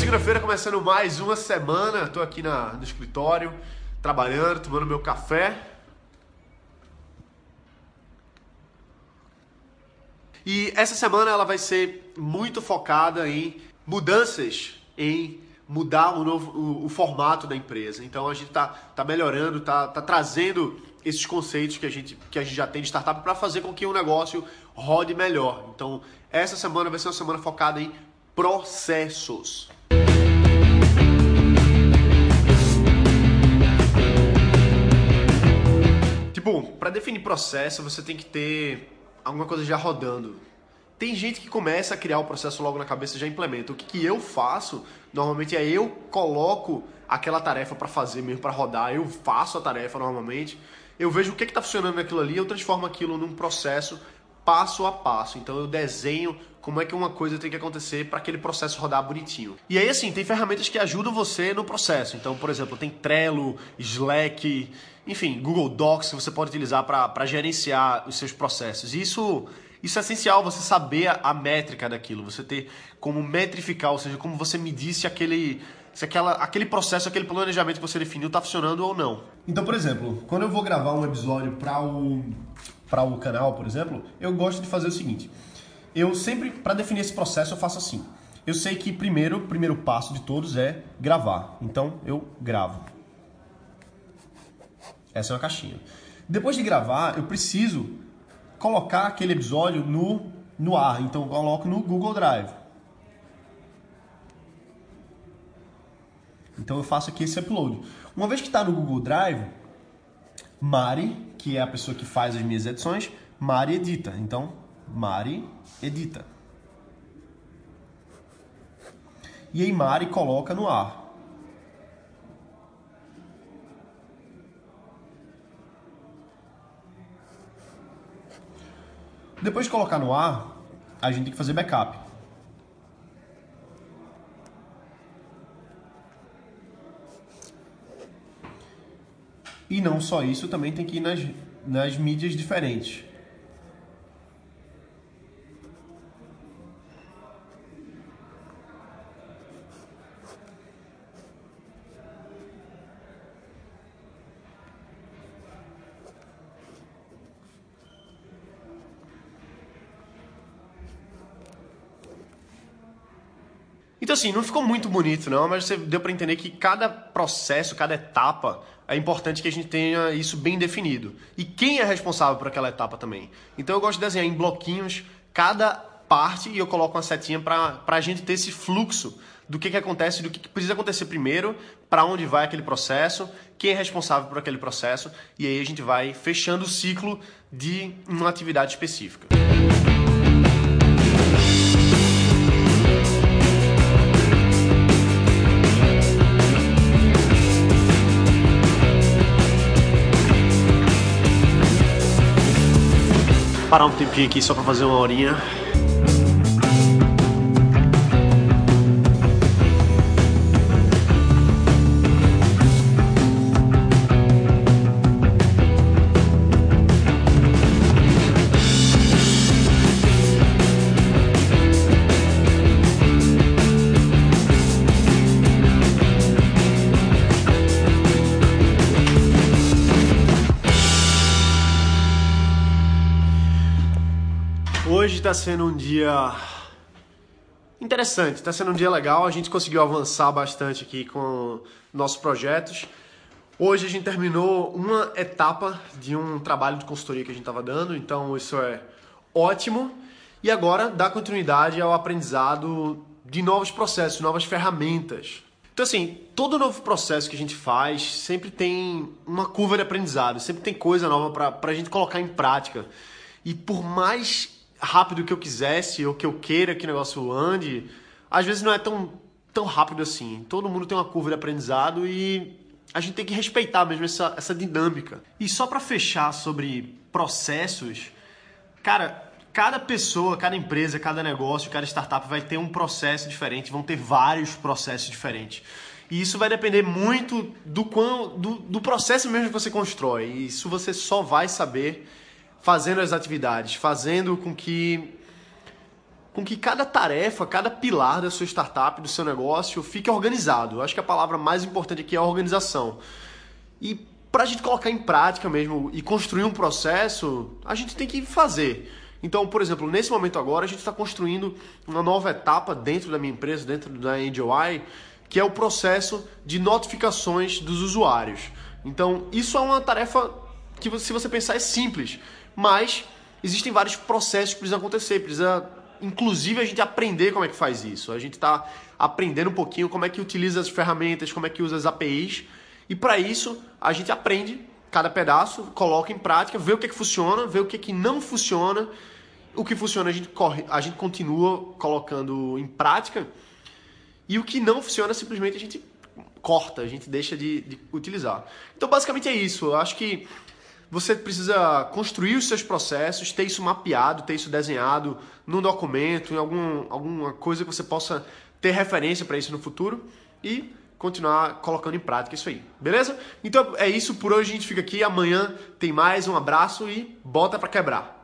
segunda-feira, começando mais uma semana. Estou aqui na, no escritório, trabalhando, tomando meu café. E essa semana ela vai ser muito focada em mudanças, em mudar o, novo, o, o formato da empresa. Então a gente está tá melhorando, está tá trazendo esses conceitos que a gente, que a gente já tem de startup para fazer com que o negócio rode melhor. Então essa semana vai ser uma semana focada em processos. Processo, você tem que ter alguma coisa já rodando. Tem gente que começa a criar o processo logo na cabeça e já implementa. O que, que eu faço, normalmente, é eu coloco aquela tarefa para fazer mesmo, para rodar. Eu faço a tarefa normalmente. Eu vejo o que está funcionando naquilo ali, eu transformo aquilo num processo passo a passo. Então eu desenho como é que uma coisa tem que acontecer para aquele processo rodar bonitinho. E aí, assim, tem ferramentas que ajudam você no processo. Então, por exemplo, tem Trello, Slack, enfim, Google Docs que você pode utilizar para gerenciar os seus processos. Isso, isso é essencial, você saber a, a, métrica daquilo, você ter como metrificar, ou seja, como você medir se aquele, se aquela, aquele processo, aquele planejamento que você definiu está funcionando ou não. Então, por exemplo, quando eu vou gravar um episódio para o, o canal, por exemplo, eu gosto de fazer o seguinte eu sempre, para definir esse processo, eu faço assim. Eu sei que primeiro, o primeiro passo de todos é gravar. Então eu gravo. Essa é uma caixinha. Depois de gravar, eu preciso colocar aquele episódio no, no ar. Então eu coloco no Google Drive. Então eu faço aqui esse upload. Uma vez que está no Google Drive, Mari, que é a pessoa que faz as minhas edições, Mari edita. Então Mari edita. E aí Mari coloca no ar. Depois de colocar no ar, a gente tem que fazer backup. E não só isso, também tem que ir nas, nas mídias diferentes. Então, assim, não ficou muito bonito, não, mas você deu para entender que cada processo, cada etapa, é importante que a gente tenha isso bem definido. E quem é responsável por aquela etapa também. Então, eu gosto de desenhar em bloquinhos cada parte e eu coloco uma setinha para a gente ter esse fluxo do que, que acontece, do que, que precisa acontecer primeiro, para onde vai aquele processo, quem é responsável por aquele processo, e aí a gente vai fechando o ciclo de uma atividade específica. Parar um tempinho aqui só para fazer uma horinha. Está sendo um dia interessante, está sendo um dia legal. A gente conseguiu avançar bastante aqui com nossos projetos. Hoje a gente terminou uma etapa de um trabalho de consultoria que a gente estava dando, então isso é ótimo. E agora dá continuidade ao aprendizado de novos processos, novas ferramentas. Então, assim, todo novo processo que a gente faz sempre tem uma curva de aprendizado, sempre tem coisa nova para a gente colocar em prática. E por mais rápido que eu quisesse ou que eu queira que o negócio ande, às vezes não é tão, tão rápido assim. Todo mundo tem uma curva de aprendizado e a gente tem que respeitar mesmo essa, essa dinâmica. E só para fechar sobre processos, cara, cada pessoa, cada empresa, cada negócio, cada startup vai ter um processo diferente, vão ter vários processos diferentes. E isso vai depender muito do, quão, do, do processo mesmo que você constrói. E isso você só vai saber fazendo as atividades, fazendo com que com que cada tarefa, cada pilar da sua startup, do seu negócio, fique organizado. Eu acho que a palavra mais importante aqui é organização. E para a gente colocar em prática mesmo e construir um processo, a gente tem que fazer. Então, por exemplo, nesse momento agora, a gente está construindo uma nova etapa dentro da minha empresa, dentro da AngelEye, que é o processo de notificações dos usuários. Então, isso é uma tarefa que, se você pensar, é simples, mas existem vários processos que precisam acontecer. Precisa, inclusive, a gente aprender como é que faz isso. A gente está aprendendo um pouquinho como é que utiliza as ferramentas, como é que usa as APIs. E para isso, a gente aprende cada pedaço, coloca em prática, vê o que, é que funciona, vê o que, é que não funciona. O que funciona a gente, corre, a gente continua colocando em prática. E o que não funciona, simplesmente a gente corta, a gente deixa de, de utilizar. Então, basicamente é isso. Eu acho que você precisa construir os seus processos, ter isso mapeado, ter isso desenhado num documento, em algum, alguma coisa que você possa ter referência para isso no futuro e continuar colocando em prática isso aí, beleza? Então é isso por hoje, a gente fica aqui, amanhã tem mais, um abraço e bota para quebrar.